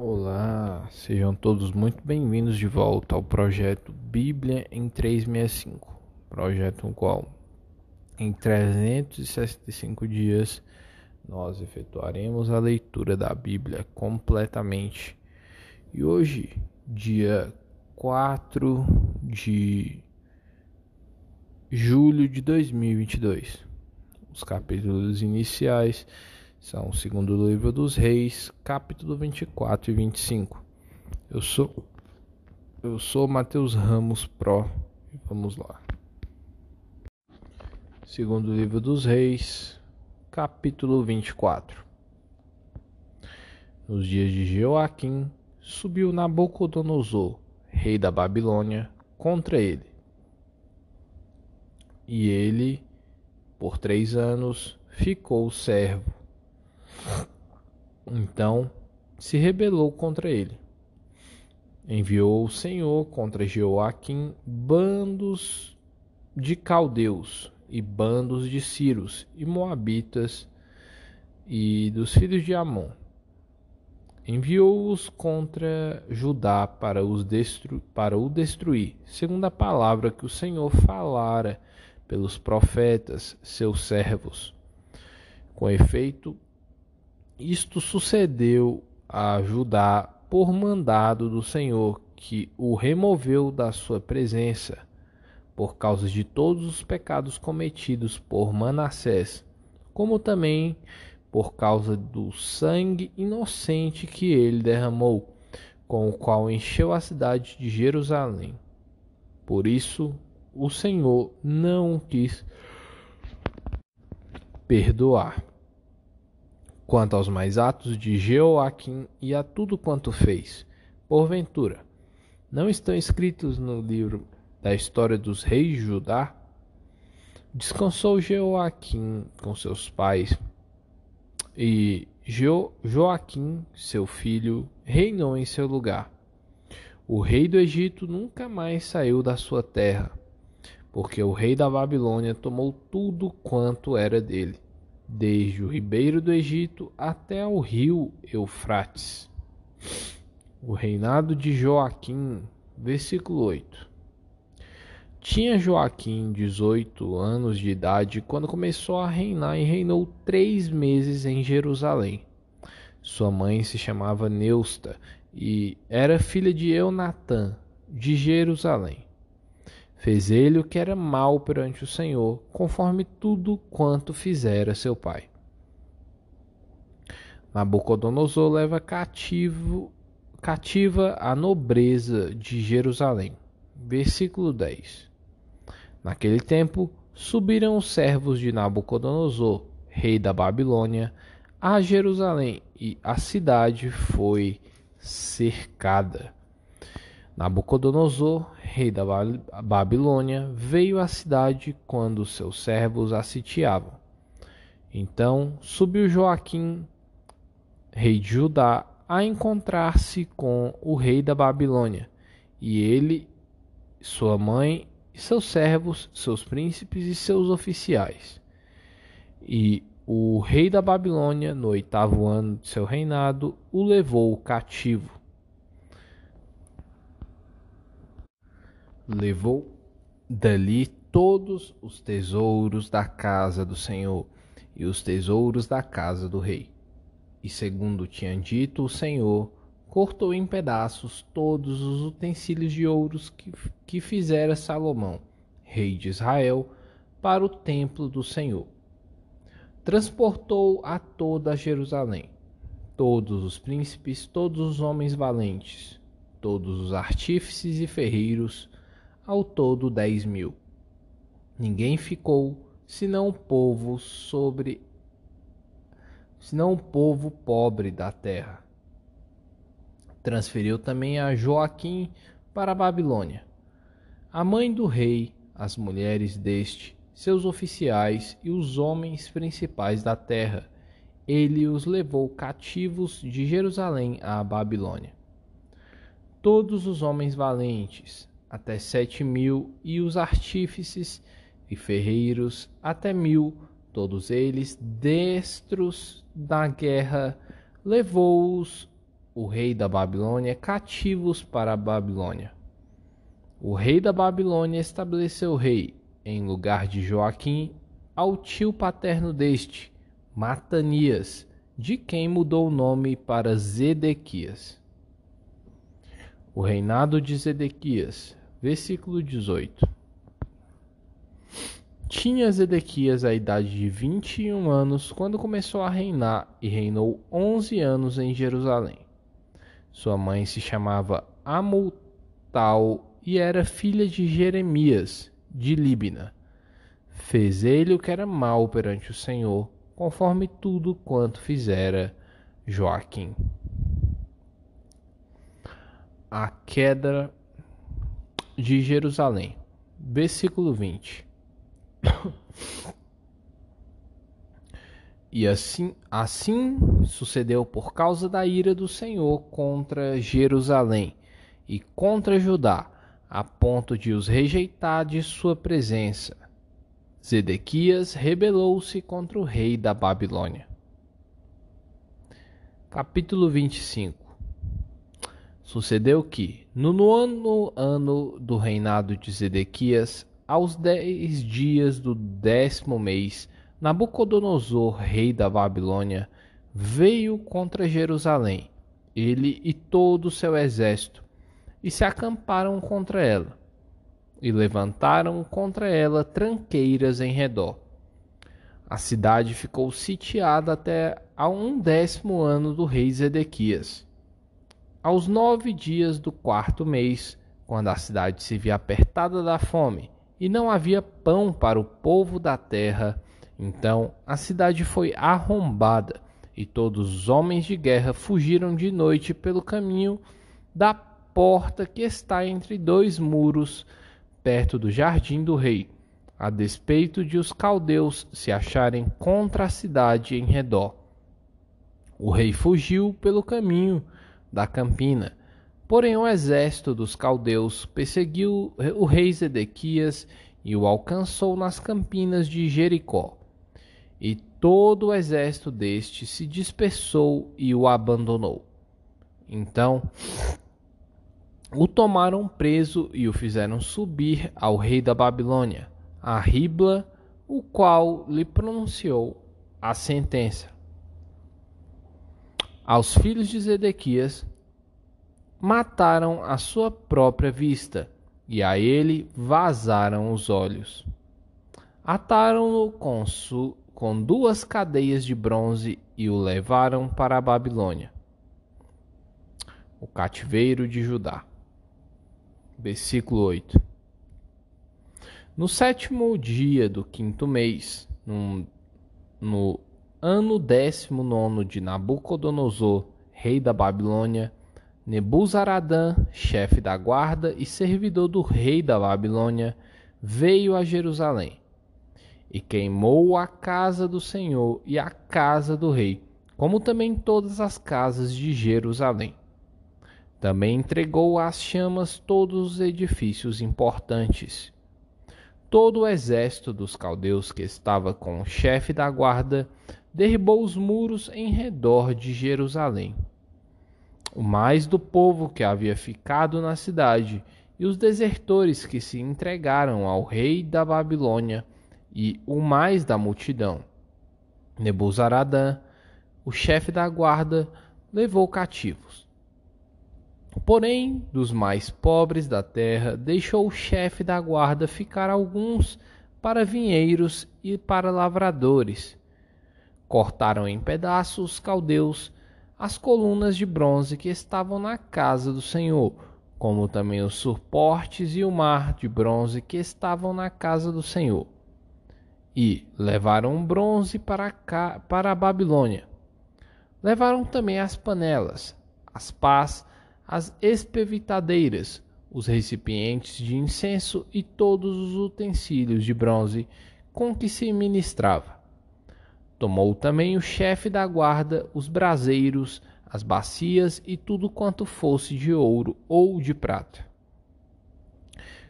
Olá, sejam todos muito bem-vindos de volta ao projeto Bíblia em 365, projeto no qual em 365 dias nós efetuaremos a leitura da Bíblia completamente. E hoje, dia 4 de julho de 2022, os capítulos iniciais são o segundo livro dos Reis, capítulo 24 e 25. Eu sou eu sou Mateus Ramos Pro. Vamos lá. Segundo livro dos Reis, capítulo 24. Nos dias de Joaquim, subiu Nabucodonosor, rei da Babilônia, contra ele. E ele, por três anos, ficou servo então se rebelou contra ele. Enviou o Senhor contra Jeoaquim bandos de caldeus e bandos de Círios e Moabitas e dos filhos de Amon. Enviou-os contra Judá para, os destru para o destruir, segundo a palavra que o Senhor falara pelos profetas, seus servos. Com efeito, isto sucedeu a Judá por mandado do Senhor, que o removeu da sua presença, por causa de todos os pecados cometidos por Manassés, como também por causa do sangue inocente que ele derramou, com o qual encheu a cidade de Jerusalém. Por isso, o Senhor não quis perdoar. Quanto aos mais atos de Jeoaquim e a tudo quanto fez, porventura, não estão escritos no livro da história dos reis de Judá? Descansou Jeoaquim com seus pais, e jo Joaquim, seu filho, reinou em seu lugar. O rei do Egito nunca mais saiu da sua terra, porque o rei da Babilônia tomou tudo quanto era dele desde o ribeiro do Egito até o rio Eufrates. O reinado de Joaquim, versículo 8. Tinha Joaquim 18 anos de idade quando começou a reinar e reinou três meses em Jerusalém. Sua mãe se chamava Neusta e era filha de Eunatã, de Jerusalém. Fez ele o que era mal perante o Senhor, conforme tudo quanto fizera seu pai. Nabucodonosor leva cativo, cativa a nobreza de Jerusalém. Versículo 10. Naquele tempo subiram os servos de Nabucodonosor, rei da Babilônia, a Jerusalém, e a cidade foi cercada. Nabucodonosor, rei da Babilônia, veio à cidade quando seus servos a sitiavam. Então subiu Joaquim, rei de Judá, a encontrar-se com o rei da Babilônia, e ele, sua mãe, seus servos, seus príncipes e seus oficiais. E o rei da Babilônia, no oitavo ano de seu reinado, o levou cativo levou dali todos os tesouros da casa do Senhor e os tesouros da casa do rei. E segundo tinha dito o Senhor, cortou em pedaços todos os utensílios de ouros que, que fizera Salomão, rei de Israel, para o templo do Senhor. Transportou a toda Jerusalém, todos os príncipes, todos os homens valentes, todos os artífices e ferreiros, ao todo dez mil. Ninguém ficou, senão o povo sobre senão o povo pobre da terra. Transferiu também a Joaquim para a Babilônia. A mãe do rei, as mulheres deste, seus oficiais e os homens principais da terra, ele os levou cativos de Jerusalém à Babilônia. Todos os homens valentes, até sete mil, e os artífices e ferreiros até mil, todos eles destros da guerra, levou-os o rei da Babilônia cativos para a Babilônia. O rei da Babilônia estabeleceu rei, em lugar de Joaquim, ao tio paterno deste, Matanias, de quem mudou o nome para Zedequias. O reinado de Zedequias, versículo 18. Tinha Zedequias a idade de 21 anos quando começou a reinar e reinou 11 anos em Jerusalém. Sua mãe se chamava Amutal e era filha de Jeremias, de Líbina. Fez ele o que era mal perante o Senhor, conforme tudo quanto fizera Joaquim. A queda de Jerusalém. Versículo 20. E assim, assim sucedeu por causa da ira do Senhor contra Jerusalém e contra Judá, a ponto de os rejeitar de sua presença. Zedequias rebelou-se contra o rei da Babilônia. Capítulo 25 Sucedeu que, no nono ano do reinado de Zedequias, aos dez dias do décimo mês, Nabucodonosor, rei da Babilônia, veio contra Jerusalém, ele e todo o seu exército, e se acamparam contra ela, e levantaram contra ela tranqueiras em redor. A cidade ficou sitiada até a um décimo ano do rei Zedequias. Aos nove dias do quarto mês, quando a cidade se via apertada da fome, e não havia pão para o povo da terra. Então a cidade foi arrombada, e todos os homens de guerra fugiram de noite pelo caminho da porta que está entre dois muros, perto do jardim do rei, a despeito de os caldeus se acharem contra a cidade em redor. O rei fugiu pelo caminho da campina Porém, o exército dos caldeus perseguiu o rei Zedequias e o alcançou nas campinas de Jericó. E todo o exército deste se dispersou e o abandonou. Então o tomaram preso e o fizeram subir ao rei da Babilônia, a Ribla, o qual lhe pronunciou a sentença. Aos filhos de Zedequias mataram a sua própria vista, e a ele vazaram os olhos. Ataram-no com, com duas cadeias de bronze e o levaram para a Babilônia. O cativeiro de Judá. Versículo 8. No sétimo dia do quinto mês, no, no ano décimo nono de Nabucodonosor, rei da Babilônia, Nebuzaradã, chefe da guarda e servidor do rei da Babilônia, veio a Jerusalém e queimou a casa do Senhor e a casa do rei, como também todas as casas de Jerusalém. Também entregou às chamas todos os edifícios importantes. Todo o exército dos caldeus que estava com o chefe da guarda derribou os muros em redor de Jerusalém o mais do povo que havia ficado na cidade, e os desertores que se entregaram ao rei da Babilônia, e o mais da multidão. Nebuzaradã, o chefe da guarda, levou cativos. Porém, dos mais pobres da terra, deixou o chefe da guarda ficar alguns para vinheiros e para lavradores. Cortaram em pedaços os caldeus as colunas de bronze que estavam na casa do Senhor, como também os suportes e o mar de bronze que estavam na casa do Senhor. E levaram bronze para, cá, para a Babilônia. Levaram também as panelas, as pás, as espevitadeiras, os recipientes de incenso e todos os utensílios de bronze com que se ministrava. Tomou também o chefe da guarda os braseiros, as bacias e tudo quanto fosse de ouro ou de prata.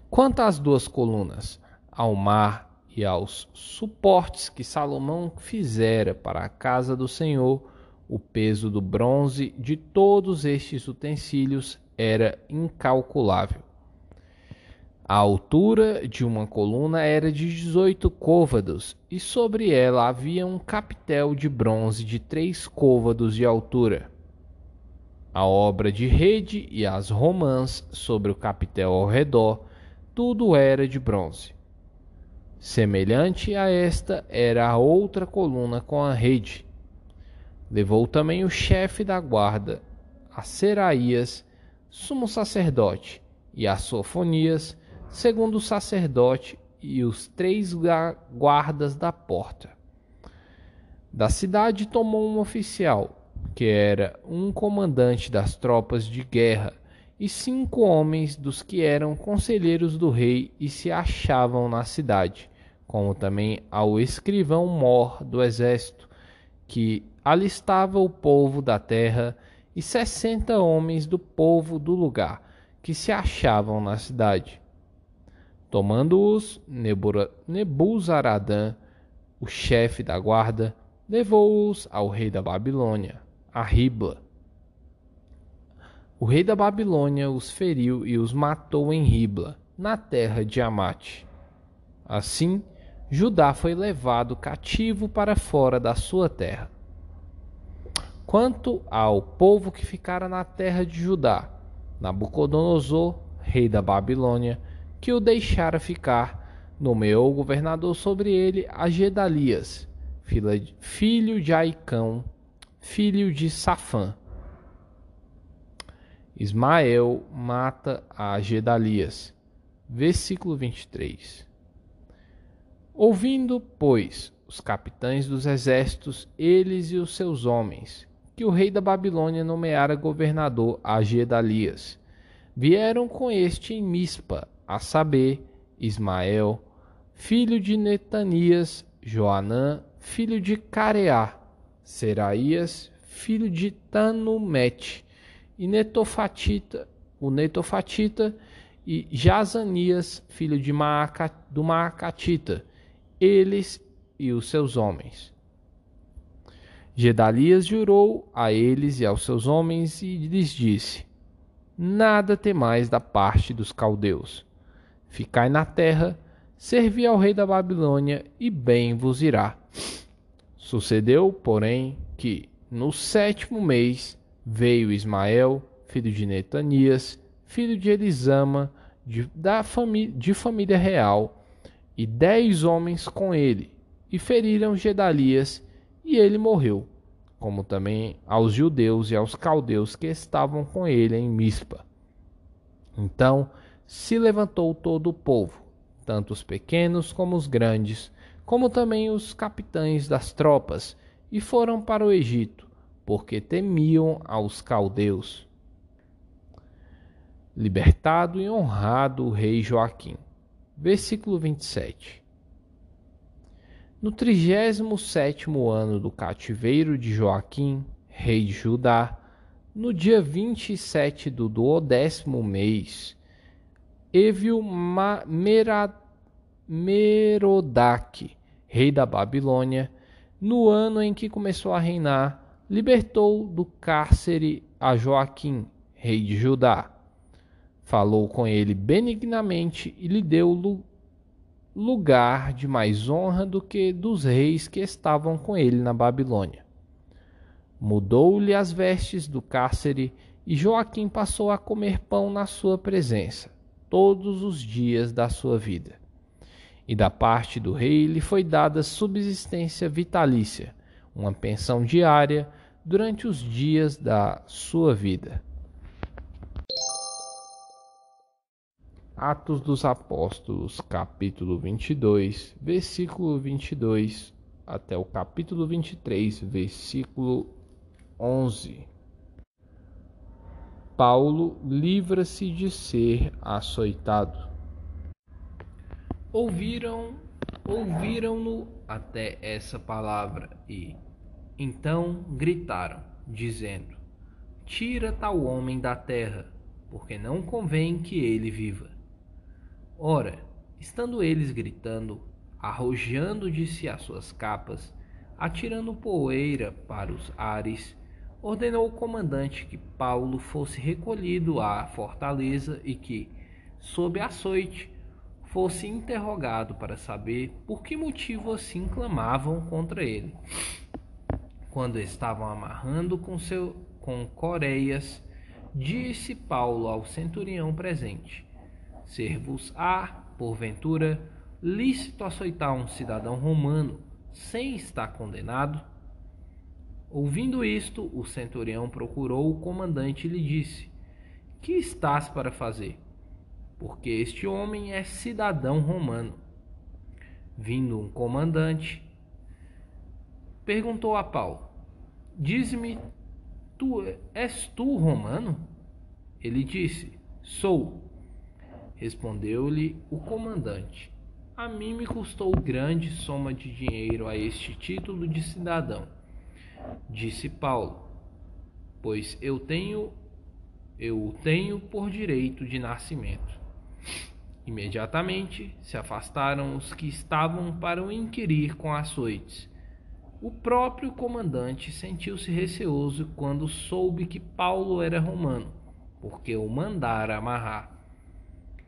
Quanto às duas colunas, ao mar e aos suportes que Salomão fizera para a casa do Senhor, O peso do bronze de todos estes utensílios era incalculável. A altura de uma coluna era de 18 côvados, e sobre ela havia um capitel de bronze de três côvados de altura. A obra de rede e as romãs sobre o capitel ao redor, tudo era de bronze. Semelhante a esta era a outra coluna com a rede. Levou também o chefe da guarda, a Seraías, sumo sacerdote, e a Sofonias, segundo sacerdote e os três guardas da porta. Da cidade tomou um oficial, que era um comandante das tropas de guerra, e cinco homens dos que eram conselheiros do rei e se achavam na cidade, como também ao escrivão mor do exército, que alistava o povo da terra, e sessenta homens do povo do lugar, que se achavam na cidade. Tomando-os, Nebuzaradã, o chefe da guarda, levou-os ao rei da Babilônia, a Ribla. O rei da Babilônia os feriu e os matou em Ribla, na terra de Amate. Assim, Judá foi levado cativo para fora da sua terra. Quanto ao povo que ficara na terra de Judá, Nabucodonosor, rei da Babilônia, que o deixara ficar, nomeou governador sobre ele a Gedalias, filho de Aicão, filho de Safã. Ismael mata a Gedalias. Versículo 23. Ouvindo, pois, os capitães dos exércitos, eles e os seus homens, que o rei da Babilônia nomeara governador a Gedalias, vieram com este em Mispa a saber, Ismael, filho de Netanias, Joanã, filho de Careá, Seraías, filho de Tanumete, e Netofatita, o Netofatita, e Jazanias, filho de Maaca, do Maacatita, eles e os seus homens. Gedalias jurou a eles e aos seus homens e lhes disse: Nada temais da parte dos caldeus Ficai na terra, servi ao rei da Babilônia, e bem vos irá. Sucedeu, porém, que no sétimo mês veio Ismael, filho de Netanias, filho de Elisama, de, da de família real, e dez homens com ele, e feriram Gedalias, e ele morreu, como também aos judeus e aos caldeus que estavam com ele em Mispa. Então se levantou todo o povo, tanto os pequenos como os grandes, como também os capitães das tropas, e foram para o Egito, porque temiam aos caldeus. Libertado e honrado o rei Joaquim. Versículo 27. No trigésimo sétimo ano do cativeiro de Joaquim, rei de Judá, no dia vinte e sete do duodécimo mês, Evil Merodach, rei da Babilônia, no ano em que começou a reinar, libertou do cárcere a Joaquim, rei de Judá. Falou com ele benignamente e lhe deu lugar de mais honra do que dos reis que estavam com ele na Babilônia. Mudou-lhe as vestes do cárcere e Joaquim passou a comer pão na sua presença todos os dias da sua vida. E da parte do rei lhe foi dada subsistência vitalícia, uma pensão diária durante os dias da sua vida. Atos dos Apóstolos, capítulo 22, versículo 22 até o capítulo 23, versículo 11. Paulo livra-se de ser açoitado. Ouviram, ouviram-no até essa palavra e então gritaram, dizendo: Tira tal homem da terra, porque não convém que ele viva. Ora, estando eles gritando, arrojando de si as suas capas, atirando poeira para os ares, ordenou o comandante que Paulo fosse recolhido à fortaleza e que, sob açoite, fosse interrogado para saber por que motivo assim clamavam contra ele. Quando estavam amarrando com, seu, com coreias, disse Paulo ao centurião presente: Ser-vos-á, porventura, lícito açoitar um cidadão romano sem estar condenado? Ouvindo isto, o centurião procurou o comandante e lhe disse: Que estás para fazer? Porque este homem é cidadão romano. Vindo um comandante, perguntou a Paulo: Diz-me, tu és tu romano? Ele disse: Sou. Respondeu-lhe o comandante: A mim me custou grande soma de dinheiro a este título de cidadão Disse Paulo: Pois eu tenho eu o tenho por direito de nascimento. Imediatamente se afastaram os que estavam para o inquirir com açoites. O próprio comandante sentiu-se receoso quando soube que Paulo era romano, porque o mandara amarrar.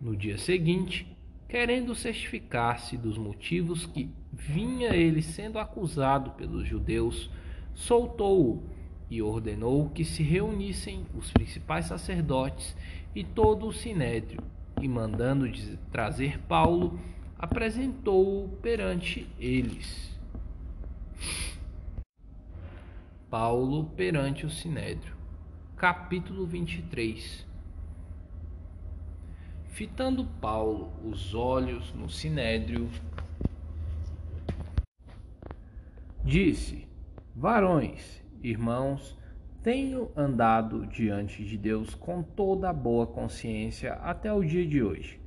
No dia seguinte, querendo certificar-se dos motivos que vinha ele sendo acusado pelos judeus, soltou-o e ordenou que se reunissem os principais sacerdotes e todo o sinédrio, e mandando trazer Paulo, apresentou-o perante eles. Paulo perante o sinédrio. Capítulo 23 Fitando Paulo os olhos no sinédrio, disse: Varões, irmãos, tenho andado diante de Deus com toda a boa consciência até o dia de hoje.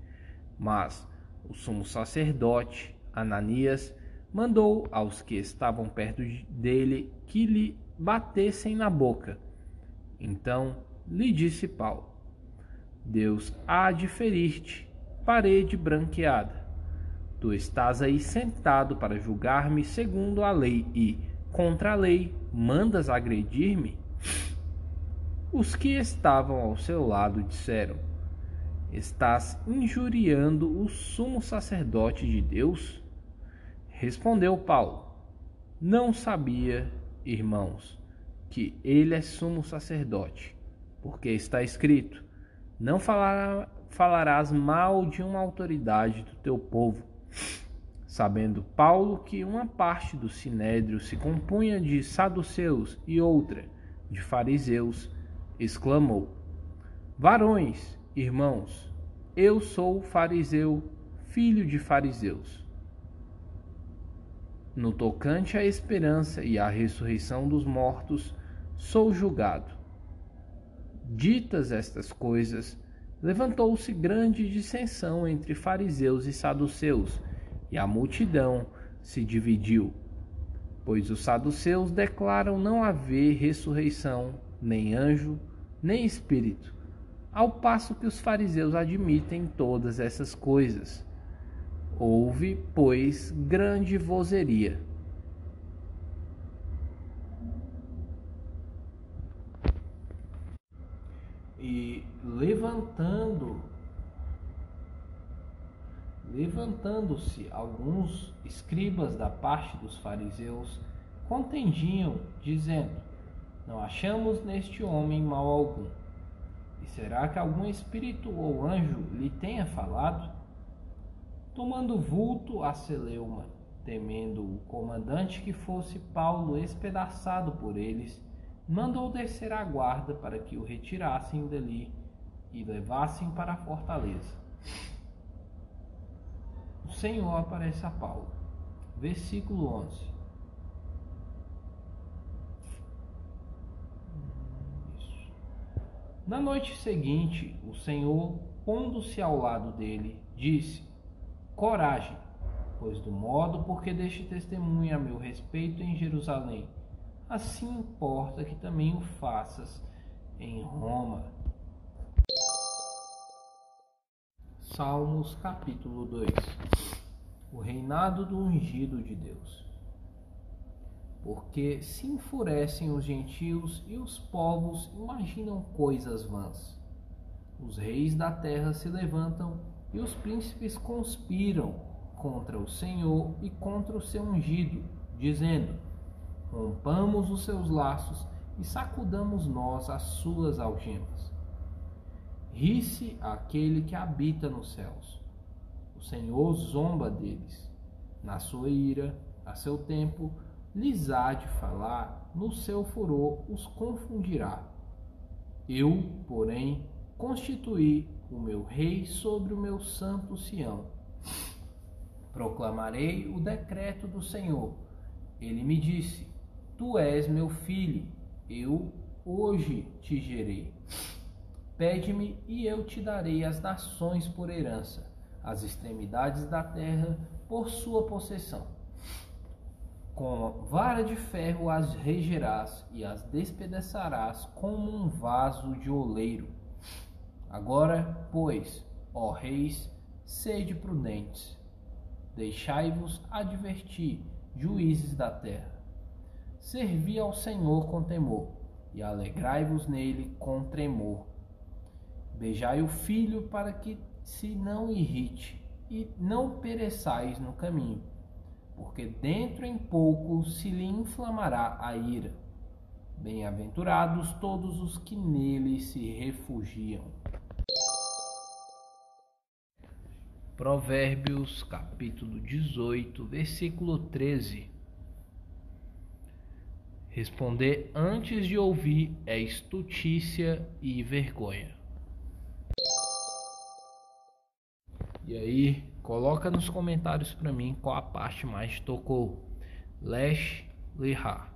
Mas o sumo sacerdote, Ananias, mandou aos que estavam perto dele que lhe batessem na boca. Então lhe disse Paulo: Deus há de ferir-te, parede branqueada. Tu estás aí sentado para julgar-me segundo a lei e, contra a lei, mandas agredir-me? Os que estavam ao seu lado disseram: Estás injuriando o sumo sacerdote de Deus? Respondeu Paulo: Não sabia, irmãos, que ele é sumo sacerdote, porque está escrito: Não falará, falarás mal de uma autoridade do teu povo sabendo Paulo que uma parte do sinédrio se compunha de saduceus e outra de fariseus, exclamou: Varões, irmãos, eu sou fariseu, filho de fariseus. No tocante à esperança e à ressurreição dos mortos, sou julgado. Ditas estas coisas, levantou-se grande dissensão entre fariseus e saduceus e a multidão se dividiu, pois os saduceus declaram não haver ressurreição, nem anjo, nem espírito, ao passo que os fariseus admitem todas essas coisas. Houve, pois, grande vozeria. E levantando Levantando-se alguns escribas da parte dos fariseus, contendiam, dizendo: Não achamos neste homem mal algum. E será que algum espírito ou anjo lhe tenha falado? Tomando vulto a Celeuma, temendo o comandante que fosse Paulo espedaçado por eles, mandou descer a guarda para que o retirassem dali e levassem para a fortaleza. Senhor aparece a Paulo. Versículo 11. Isso. Na noite seguinte, o Senhor, pondo-se ao lado dele, disse: Coragem, pois do modo porque deste testemunho a meu respeito em Jerusalém, assim importa que também o faças em Roma. Salmos capítulo 2 O reinado do ungido de Deus porque se enfurecem os gentios e os povos imaginam coisas vãs. Os reis da terra se levantam e os príncipes conspiram contra o Senhor e contra o seu ungido, dizendo: Rompamos os seus laços e sacudamos nós as suas algemas. Ri-se aquele que habita nos céus. O Senhor zomba deles. Na sua ira, a seu tempo, lhes há de falar, no seu furor os confundirá. Eu, porém, constituí o meu rei sobre o meu santo Sião. Proclamarei o decreto do Senhor. Ele me disse: Tu és meu filho, eu hoje te gerei. Pede-me e eu te darei as nações por herança, as extremidades da terra por sua possessão. Com vara de ferro as regerás e as despedaçarás como um vaso de oleiro. Agora, pois, ó reis, sede prudentes, deixai-vos advertir, juízes da terra. Servi ao Senhor com temor, e alegrai-vos nele com tremor. Beijai o filho para que se não irrite, e não pereçais no caminho porque dentro em pouco se lhe inflamará a ira. Bem-aventurados todos os que nele se refugiam. Provérbios capítulo 18, versículo 13. Responder antes de ouvir é estutícia e vergonha. E aí, Coloca nos comentários para mim qual a parte mais tocou. Lash Lihar.